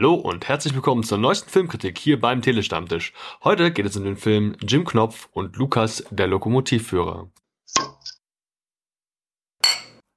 Hallo und herzlich willkommen zur neuesten Filmkritik hier beim Telestammtisch. Heute geht es um den Film Jim Knopf und Lukas, der Lokomotivführer.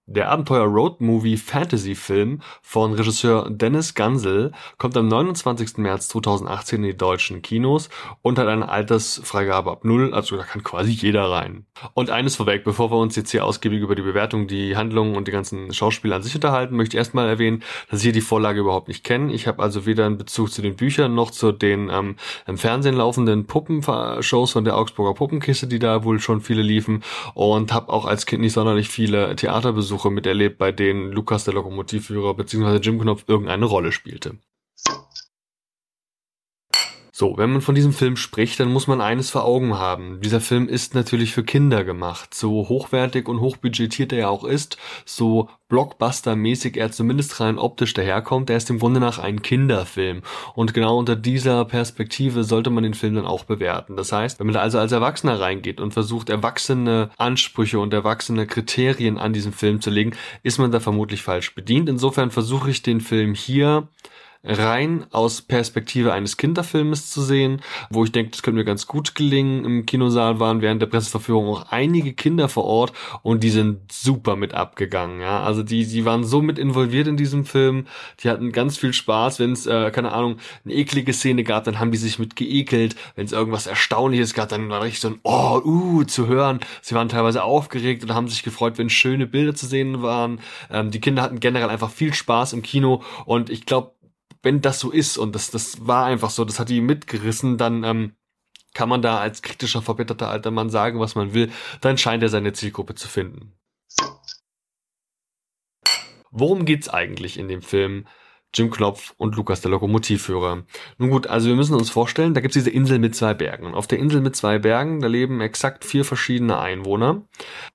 Der Abenteuer-Road-Movie-Fantasy-Film von Regisseur Dennis Gansel kommt am 29. März 2018 in die deutschen Kinos und hat eine Altersfreigabe ab null, also da kann quasi jeder rein. Und eines vorweg, bevor wir uns jetzt hier ausgiebig über die Bewertung, die Handlungen und die ganzen Schauspieler an sich unterhalten, möchte ich erstmal erwähnen, dass ich hier die Vorlage überhaupt nicht kenne. Ich habe also weder einen Bezug zu den Büchern noch zu den ähm, im Fernsehen laufenden Puppenshows von der Augsburger Puppenkiste, die da wohl schon viele liefen und habe auch als Kind nicht sonderlich viele Theaterbesuche Besuche miterlebt, bei denen Lukas der Lokomotivführer bzw. Jim Knopf irgendeine Rolle spielte. So, wenn man von diesem Film spricht, dann muss man eines vor Augen haben. Dieser Film ist natürlich für Kinder gemacht. So hochwertig und hochbudgetiert er ja auch ist, so Blockbuster-mäßig er zumindest rein optisch daherkommt, er ist im Grunde nach ein Kinderfilm. Und genau unter dieser Perspektive sollte man den Film dann auch bewerten. Das heißt, wenn man da also als Erwachsener reingeht und versucht, erwachsene Ansprüche und erwachsene Kriterien an diesen Film zu legen, ist man da vermutlich falsch bedient. Insofern versuche ich den Film hier rein aus Perspektive eines Kinderfilmes zu sehen, wo ich denke, das könnte mir ganz gut gelingen. Im Kinosaal waren während der Presseverführung auch einige Kinder vor Ort und die sind super mit abgegangen. Ja, also die, die waren so mit involviert in diesem Film, die hatten ganz viel Spaß. Wenn es äh, keine Ahnung eine eklige Szene gab, dann haben die sich mit geekelt. Wenn es irgendwas Erstaunliches gab, dann war richtig so ein Oh, uh zu hören. Sie waren teilweise aufgeregt und haben sich gefreut, wenn schöne Bilder zu sehen waren. Ähm, die Kinder hatten generell einfach viel Spaß im Kino und ich glaube wenn das so ist und das, das war einfach so, das hat die mitgerissen, dann ähm, kann man da als kritischer, verbitterter alter Mann sagen, was man will, dann scheint er seine Zielgruppe zu finden. Worum geht's eigentlich in dem Film? Jim Knopf und Lukas der Lokomotivführer. Nun gut, also wir müssen uns vorstellen, da gibt's diese Insel mit zwei Bergen. Und auf der Insel mit zwei Bergen, da leben exakt vier verschiedene Einwohner.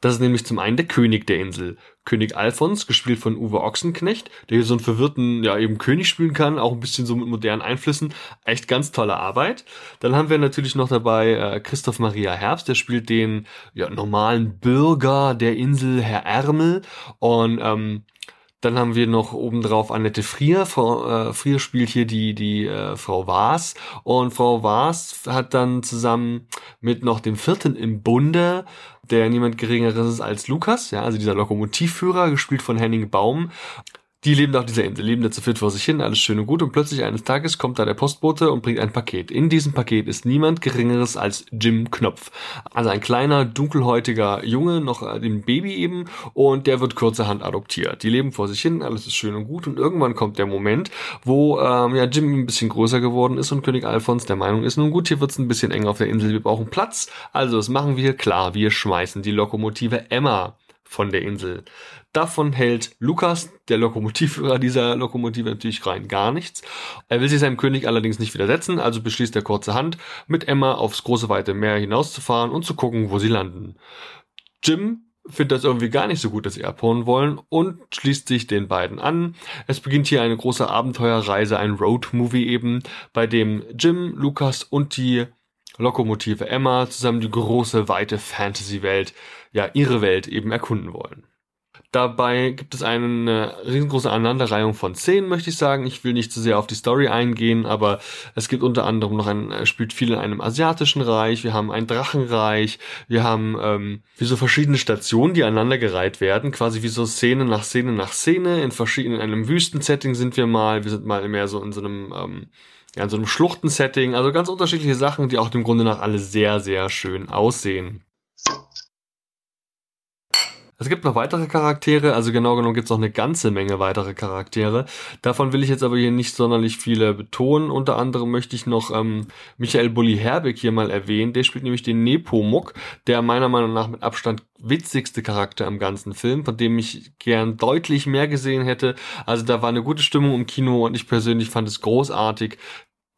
Das ist nämlich zum einen der König der Insel. König Alfons, gespielt von Uwe Ochsenknecht, der hier so einen verwirrten, ja eben König spielen kann, auch ein bisschen so mit modernen Einflüssen. Echt ganz tolle Arbeit. Dann haben wir natürlich noch dabei äh, Christoph Maria Herbst, der spielt den ja, normalen Bürger der Insel, Herr Ärmel. Und ähm, dann haben wir noch obendrauf Annette Frier. Frau äh, Frier spielt hier die, die äh, Frau Waas. Und Frau Waas hat dann zusammen mit noch dem vierten im Bunde, der niemand geringeres ist als Lukas, ja, also dieser Lokomotivführer, gespielt von Henning Baum, die leben auf dieser Insel, leben da zu viert vor sich hin, alles schön und gut und plötzlich eines Tages kommt da der Postbote und bringt ein Paket. In diesem Paket ist niemand geringeres als Jim Knopf. Also ein kleiner, dunkelhäutiger Junge, noch ein Baby eben und der wird kurzerhand adoptiert. Die leben vor sich hin, alles ist schön und gut und irgendwann kommt der Moment, wo ähm, ja Jim ein bisschen größer geworden ist und König Alfons der Meinung ist, nun gut, hier wird's ein bisschen eng auf der Insel, wir brauchen Platz, also das machen wir, klar, wir schmeißen die Lokomotive Emma von der Insel. Davon hält Lukas, der Lokomotivführer dieser Lokomotive, natürlich rein gar nichts. Er will sich seinem König allerdings nicht widersetzen, also beschließt er kurzerhand, mit Emma aufs große weite Meer hinauszufahren und zu gucken, wo sie landen. Jim findet das irgendwie gar nicht so gut, dass sie abhauen wollen und schließt sich den beiden an. Es beginnt hier eine große Abenteuerreise, ein Road-Movie eben, bei dem Jim, Lukas und die Lokomotive Emma zusammen die große, weite Fantasy-Welt, ja, ihre Welt eben erkunden wollen. Dabei gibt es eine riesengroße Aneinanderreihung von Szenen, möchte ich sagen. Ich will nicht zu sehr auf die Story eingehen, aber es gibt unter anderem noch ein, spielt viel in einem asiatischen Reich, wir haben ein Drachenreich, wir haben ähm, wie so verschiedene Stationen, die aneinandergereiht werden, quasi wie so Szene nach Szene nach Szene. In verschiedenen, in einem Wüstensetting sind wir mal, wir sind mal mehr so in so einem ähm, ja, in so einem Schluchtensetting, also ganz unterschiedliche Sachen, die auch dem Grunde nach alle sehr, sehr schön aussehen. Es gibt noch weitere Charaktere, also genau genommen gibt es noch eine ganze Menge weitere Charaktere. Davon will ich jetzt aber hier nicht sonderlich viele betonen. Unter anderem möchte ich noch ähm, Michael Bulli Herbeck hier mal erwähnen. Der spielt nämlich den Nepomuk, der meiner Meinung nach mit Abstand witzigste Charakter im ganzen Film, von dem ich gern deutlich mehr gesehen hätte. Also da war eine gute Stimmung im Kino und ich persönlich fand es großartig,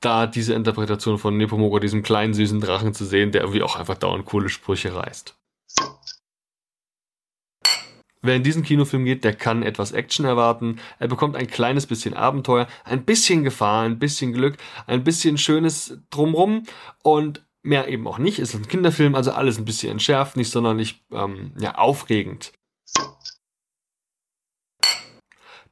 da diese Interpretation von Nepomuk, diesem kleinen süßen Drachen zu sehen, der irgendwie auch einfach dauernd coole Sprüche reißt. Wer in diesen Kinofilm geht, der kann etwas Action erwarten. Er bekommt ein kleines bisschen Abenteuer, ein bisschen Gefahr, ein bisschen Glück, ein bisschen Schönes drumrum und mehr eben auch nicht. Es ist ein Kinderfilm, also alles ein bisschen entschärft, nicht sonderlich ähm, ja, aufregend.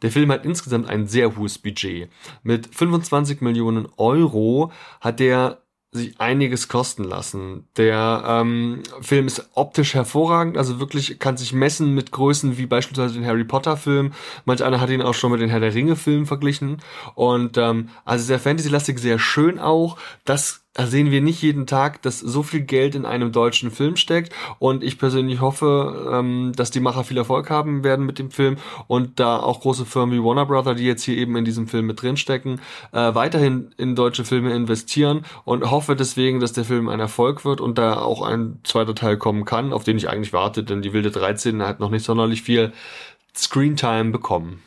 Der Film hat insgesamt ein sehr hohes Budget. Mit 25 Millionen Euro hat der sich einiges kosten lassen. Der ähm, Film ist optisch hervorragend, also wirklich kann sich messen mit Größen wie beispielsweise den Harry Potter Film. Manch einer hat ihn auch schon mit den Herr der Ringe Filmen verglichen. Und ähm, also sehr Fantasy-lastig, sehr schön auch. Das sehen wir nicht jeden Tag, dass so viel Geld in einem deutschen Film steckt. Und ich persönlich hoffe, ähm, dass die Macher viel Erfolg haben werden mit dem Film und da auch große Firmen wie Warner Brother, die jetzt hier eben in diesem Film mit drinstecken, äh, weiterhin in deutsche Filme investieren und hoffe deswegen, dass der Film ein Erfolg wird und da auch ein zweiter Teil kommen kann, auf den ich eigentlich warte, denn die Wilde 13 hat noch nicht sonderlich viel Screentime bekommen.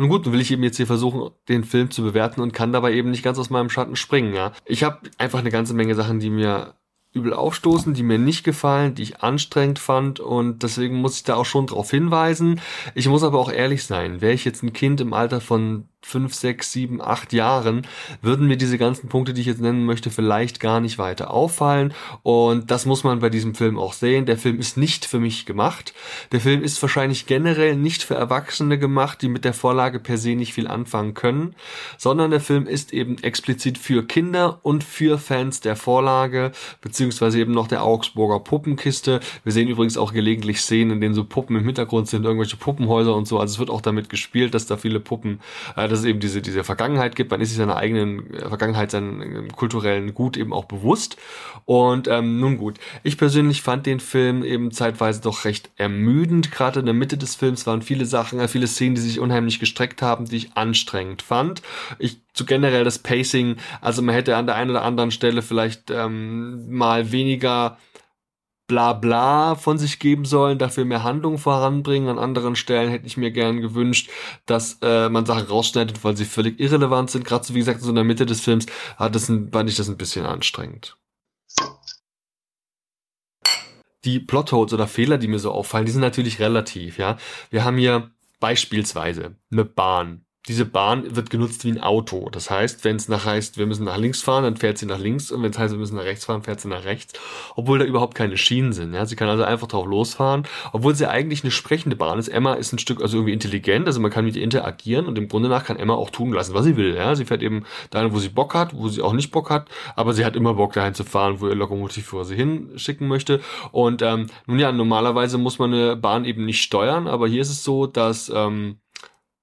Nun gut, dann will ich eben jetzt hier versuchen, den Film zu bewerten und kann dabei eben nicht ganz aus meinem Schatten springen, ja. Ich habe einfach eine ganze Menge Sachen, die mir übel aufstoßen, die mir nicht gefallen, die ich anstrengend fand und deswegen muss ich da auch schon drauf hinweisen. Ich muss aber auch ehrlich sein, wäre ich jetzt ein Kind im Alter von fünf, sechs, sieben, acht Jahren würden mir diese ganzen Punkte, die ich jetzt nennen möchte, vielleicht gar nicht weiter auffallen. Und das muss man bei diesem Film auch sehen. Der Film ist nicht für mich gemacht. Der Film ist wahrscheinlich generell nicht für Erwachsene gemacht, die mit der Vorlage per se nicht viel anfangen können, sondern der Film ist eben explizit für Kinder und für Fans der Vorlage, beziehungsweise eben noch der Augsburger Puppenkiste. Wir sehen übrigens auch gelegentlich Szenen, in denen so Puppen im Hintergrund sind, irgendwelche Puppenhäuser und so. Also es wird auch damit gespielt, dass da viele Puppen äh, dass es eben diese, diese Vergangenheit gibt. Man ist sich seiner eigenen äh, Vergangenheit, seinen äh, kulturellen Gut eben auch bewusst. Und ähm, nun gut, ich persönlich fand den Film eben zeitweise doch recht ermüdend. Gerade in der Mitte des Films waren viele Sachen, äh, viele Szenen, die sich unheimlich gestreckt haben, die ich anstrengend fand. Ich zu generell das Pacing, also man hätte an der einen oder anderen Stelle vielleicht ähm, mal weniger Blabla von sich geben sollen, dafür mehr Handlung voranbringen. An anderen Stellen hätte ich mir gern gewünscht, dass äh, man Sachen rausschneidet, weil sie völlig irrelevant sind. Gerade so wie gesagt, so in der Mitte des Films hat das ein, fand ich das ein bisschen anstrengend. Die Plotholes oder Fehler, die mir so auffallen, die sind natürlich relativ, ja. Wir haben hier beispielsweise eine Bahn diese Bahn wird genutzt wie ein Auto. Das heißt, wenn es nach heißt, wir müssen nach links fahren, dann fährt sie nach links und wenn es heißt, wir müssen nach rechts fahren, fährt sie nach rechts, obwohl da überhaupt keine Schienen sind. Ja, sie kann also einfach drauf losfahren, obwohl sie eigentlich eine sprechende Bahn ist. Emma ist ein Stück also irgendwie intelligent, also man kann mit ihr interagieren und im Grunde nach kann Emma auch tun lassen, was sie will. Ja, sie fährt eben dahin, wo sie Bock hat, wo sie auch nicht Bock hat, aber sie hat immer Bock dahin zu fahren, wo ihr Lokomotiv wo sie hinschicken möchte. Und ähm, nun ja, normalerweise muss man eine Bahn eben nicht steuern, aber hier ist es so, dass ähm,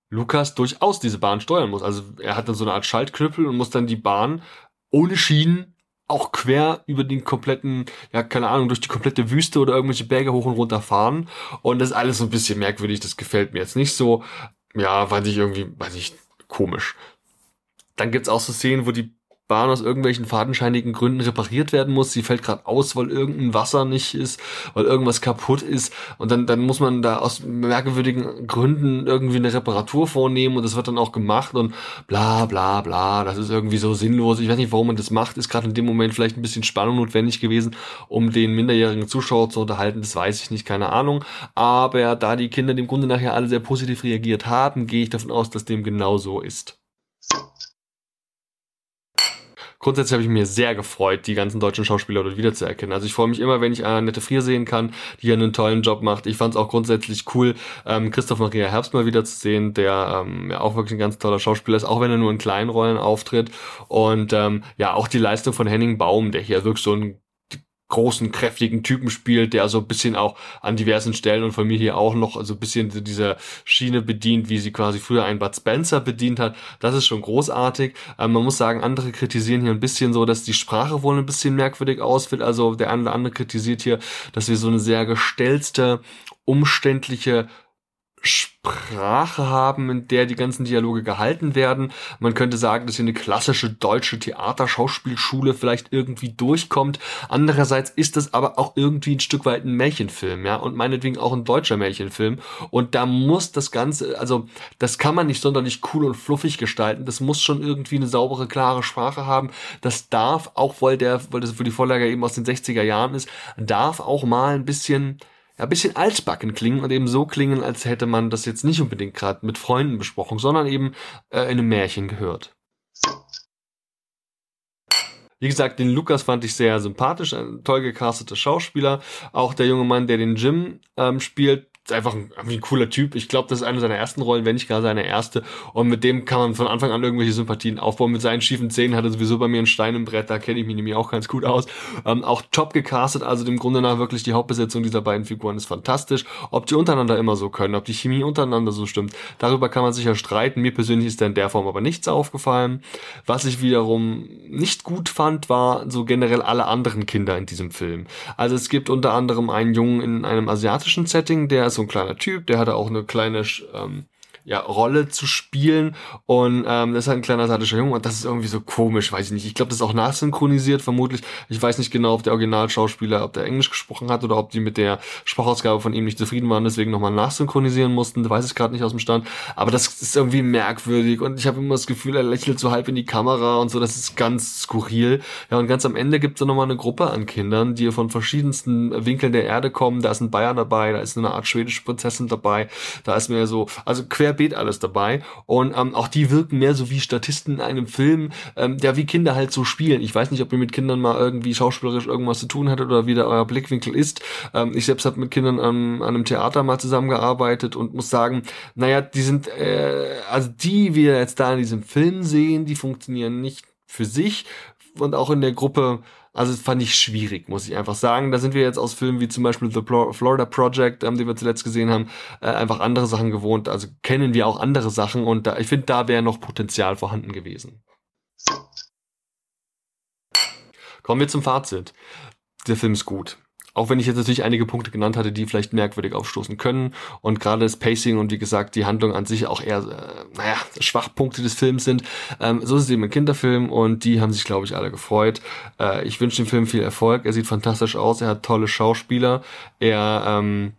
Lukas durchaus diese Bahn steuern muss. Also er hat dann so eine Art Schaltknüppel und muss dann die Bahn ohne Schienen auch quer über den kompletten, ja, keine Ahnung, durch die komplette Wüste oder irgendwelche Berge hoch und runter fahren. Und das ist alles so ein bisschen merkwürdig, das gefällt mir jetzt nicht so. Ja, fand ich irgendwie, weiß ich, komisch. Dann gibt's auch so Szenen, wo die Bahn aus irgendwelchen fadenscheinigen Gründen repariert werden muss. Sie fällt gerade aus, weil irgendein Wasser nicht ist, weil irgendwas kaputt ist. Und dann, dann muss man da aus merkwürdigen Gründen irgendwie eine Reparatur vornehmen und das wird dann auch gemacht und bla bla bla. Das ist irgendwie so sinnlos. Ich weiß nicht, warum man das macht. Ist gerade in dem Moment vielleicht ein bisschen Spannung notwendig gewesen, um den minderjährigen Zuschauer zu unterhalten. Das weiß ich nicht, keine Ahnung. Aber da die Kinder dem Grunde nachher alle sehr positiv reagiert haben, gehe ich davon aus, dass dem genau so ist. Grundsätzlich habe ich mir sehr gefreut, die ganzen deutschen Schauspieler dort wiederzuerkennen. Also ich freue mich immer, wenn ich Annette Frier sehen kann, die einen tollen Job macht. Ich fand es auch grundsätzlich cool, ähm, Christoph Maria Herbst mal wiederzusehen, der ähm, ja auch wirklich ein ganz toller Schauspieler ist, auch wenn er nur in kleinen Rollen auftritt. Und ähm, ja, auch die Leistung von Henning Baum, der hier wirklich so ein großen, kräftigen Typen spielt, der so ein bisschen auch an diversen Stellen und von mir hier auch noch so ein bisschen diese Schiene bedient, wie sie quasi früher ein Bud Spencer bedient hat. Das ist schon großartig. Ähm, man muss sagen, andere kritisieren hier ein bisschen so, dass die Sprache wohl ein bisschen merkwürdig ausfällt. Also der eine oder andere kritisiert hier, dass wir so eine sehr gestellte, umständliche Sprache haben, in der die ganzen Dialoge gehalten werden. Man könnte sagen, dass hier eine klassische deutsche Theaterschauspielschule vielleicht irgendwie durchkommt. Andererseits ist das aber auch irgendwie ein Stück weit ein Märchenfilm, ja, und meinetwegen auch ein deutscher Märchenfilm. Und da muss das Ganze, also das kann man nicht sonderlich cool und fluffig gestalten. Das muss schon irgendwie eine saubere, klare Sprache haben. Das darf auch, weil der, weil das für die Vorlage eben aus den 60er Jahren ist, darf auch mal ein bisschen ja, bisschen altbacken klingen und eben so klingen, als hätte man das jetzt nicht unbedingt gerade mit Freunden besprochen, sondern eben äh, in einem Märchen gehört. Wie gesagt, den Lukas fand ich sehr sympathisch, ein toll gecasteter Schauspieler. Auch der junge Mann, der den Jim ähm, spielt, einfach ein, ein cooler Typ. Ich glaube, das ist eine seiner ersten Rollen, wenn nicht gar seine erste. Und mit dem kann man von Anfang an irgendwelche Sympathien aufbauen. Mit seinen schiefen Zähnen hat er sowieso bei mir einen Stein im Brett, da kenne ich mich nämlich auch ganz gut aus. Ähm, auch top gecastet, also dem Grunde nach wirklich die Hauptbesetzung dieser beiden Figuren ist fantastisch. Ob die untereinander immer so können, ob die Chemie untereinander so stimmt, darüber kann man sicher streiten. Mir persönlich ist da in der Form aber nichts aufgefallen. Was ich wiederum nicht gut fand, war so generell alle anderen Kinder in diesem Film. Also es gibt unter anderem einen Jungen in einem asiatischen Setting, der ist so ein kleiner Typ, der hatte auch eine kleine ähm, ja, Rolle zu spielen. Und ähm, das ist halt ein kleiner asiatischer Junge und das ist irgendwie so komisch, weiß ich nicht. Ich glaube, das ist auch nachsynchronisiert, vermutlich. Ich weiß nicht genau, ob der Originalschauspieler, ob der Englisch gesprochen hat oder ob die mit der Sprachausgabe von ihm nicht zufrieden waren, deswegen nochmal nachsynchronisieren mussten. Da weiß ich gerade nicht aus dem Stand. Aber das ist irgendwie merkwürdig und ich habe immer das Gefühl, er lächelt so halb in die Kamera und so. Das ist ganz skurril. Ja, und ganz am Ende gibt es dann nochmal eine Gruppe an Kindern, die von verschiedensten Winkeln der Erde kommen. Da ist ein Bayern dabei, da ist eine Art schwedische Prinzessin dabei, da ist mehr so, also quer querbeet alles dabei. Und ähm, auch die wirken mehr so wie Statisten in einem Film, ähm, der wie Kinder halt so spielen. Ich weiß nicht, ob ihr mit Kindern mal irgendwie schauspielerisch irgendwas zu tun hattet oder wie da euer Blickwinkel ist. Ähm, ich selbst habe mit Kindern an, an einem Theater mal zusammengearbeitet und muss sagen, naja, die sind, äh, also die wir jetzt da in diesem Film sehen, die funktionieren nicht für sich und auch in der Gruppe also das fand ich schwierig, muss ich einfach sagen. Da sind wir jetzt aus Filmen wie zum Beispiel The Florida Project, ähm, den wir zuletzt gesehen haben, äh, einfach andere Sachen gewohnt. Also kennen wir auch andere Sachen und da, ich finde, da wäre noch Potenzial vorhanden gewesen. Kommen wir zum Fazit. Der Film ist gut. Auch wenn ich jetzt natürlich einige Punkte genannt hatte, die vielleicht merkwürdig aufstoßen können. Und gerade das Pacing und wie gesagt die Handlung an sich auch eher, äh, naja, Schwachpunkte des Films sind. Ähm, so ist es eben ein Kinderfilm und die haben sich, glaube ich, alle gefreut. Äh, ich wünsche dem Film viel Erfolg. Er sieht fantastisch aus, er hat tolle Schauspieler. Er ähm,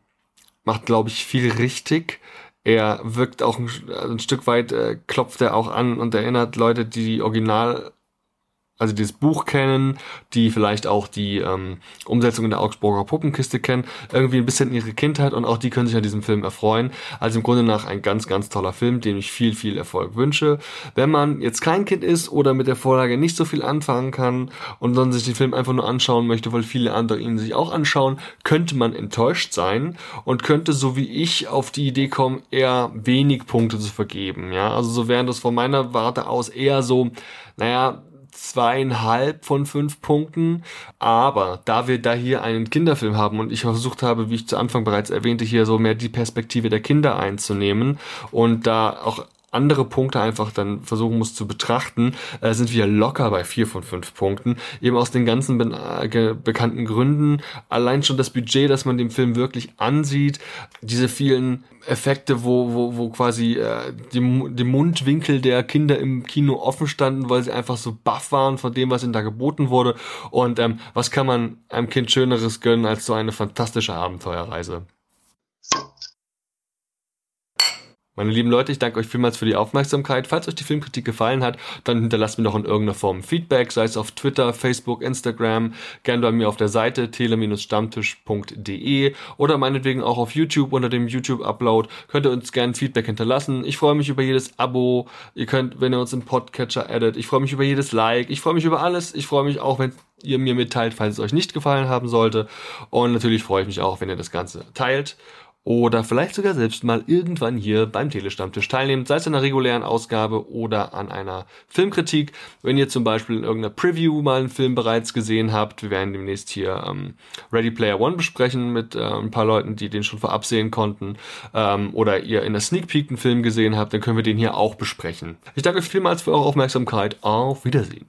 macht, glaube ich, viel richtig. Er wirkt auch ein, ein Stück weit, äh, klopft er auch an und erinnert Leute, die die Original also dieses Buch kennen, die vielleicht auch die ähm, Umsetzung in der Augsburger Puppenkiste kennen, irgendwie ein bisschen ihre Kindheit und auch die können sich an diesem Film erfreuen. Also im Grunde nach ein ganz, ganz toller Film, dem ich viel, viel Erfolg wünsche. Wenn man jetzt kein Kind ist oder mit der Vorlage nicht so viel anfangen kann und dann sich den Film einfach nur anschauen möchte, weil viele andere ihn sich auch anschauen, könnte man enttäuscht sein und könnte so wie ich auf die Idee kommen, eher wenig Punkte zu vergeben. Ja, also so wären das von meiner Warte aus eher so, naja, zweieinhalb von fünf Punkten. Aber da wir da hier einen Kinderfilm haben und ich versucht habe, wie ich zu Anfang bereits erwähnte, hier so mehr die Perspektive der Kinder einzunehmen und da auch andere Punkte einfach dann versuchen muss zu betrachten, äh, sind wir locker bei vier von fünf Punkten. Eben aus den ganzen be äh, bekannten Gründen. Allein schon das Budget, das man dem Film wirklich ansieht, diese vielen Effekte, wo, wo, wo quasi äh, die, die Mundwinkel der Kinder im Kino offen standen, weil sie einfach so baff waren von dem, was ihnen da geboten wurde. Und ähm, was kann man einem Kind Schöneres gönnen als so eine fantastische Abenteuerreise? Meine lieben Leute, ich danke euch vielmals für die Aufmerksamkeit. Falls euch die Filmkritik gefallen hat, dann hinterlasst mir doch in irgendeiner Form Feedback, sei es auf Twitter, Facebook, Instagram, gerne bei mir auf der Seite tele-stammtisch.de oder meinetwegen auch auf YouTube unter dem YouTube-Upload. Könnt ihr uns gerne Feedback hinterlassen. Ich freue mich über jedes Abo. Ihr könnt, wenn ihr uns im Podcatcher addet. Ich freue mich über jedes Like. Ich freue mich über alles. Ich freue mich auch, wenn ihr mir mitteilt, falls es euch nicht gefallen haben sollte. Und natürlich freue ich mich auch, wenn ihr das Ganze teilt oder vielleicht sogar selbst mal irgendwann hier beim Telestammtisch teilnehmen, sei es in einer regulären Ausgabe oder an einer Filmkritik. Wenn ihr zum Beispiel in irgendeiner Preview mal einen Film bereits gesehen habt, wir werden demnächst hier ähm, Ready Player One besprechen mit äh, ein paar Leuten, die den schon vorab sehen konnten, ähm, oder ihr in der Sneak Peek einen Film gesehen habt, dann können wir den hier auch besprechen. Ich danke euch vielmals für eure Aufmerksamkeit. Auf Wiedersehen.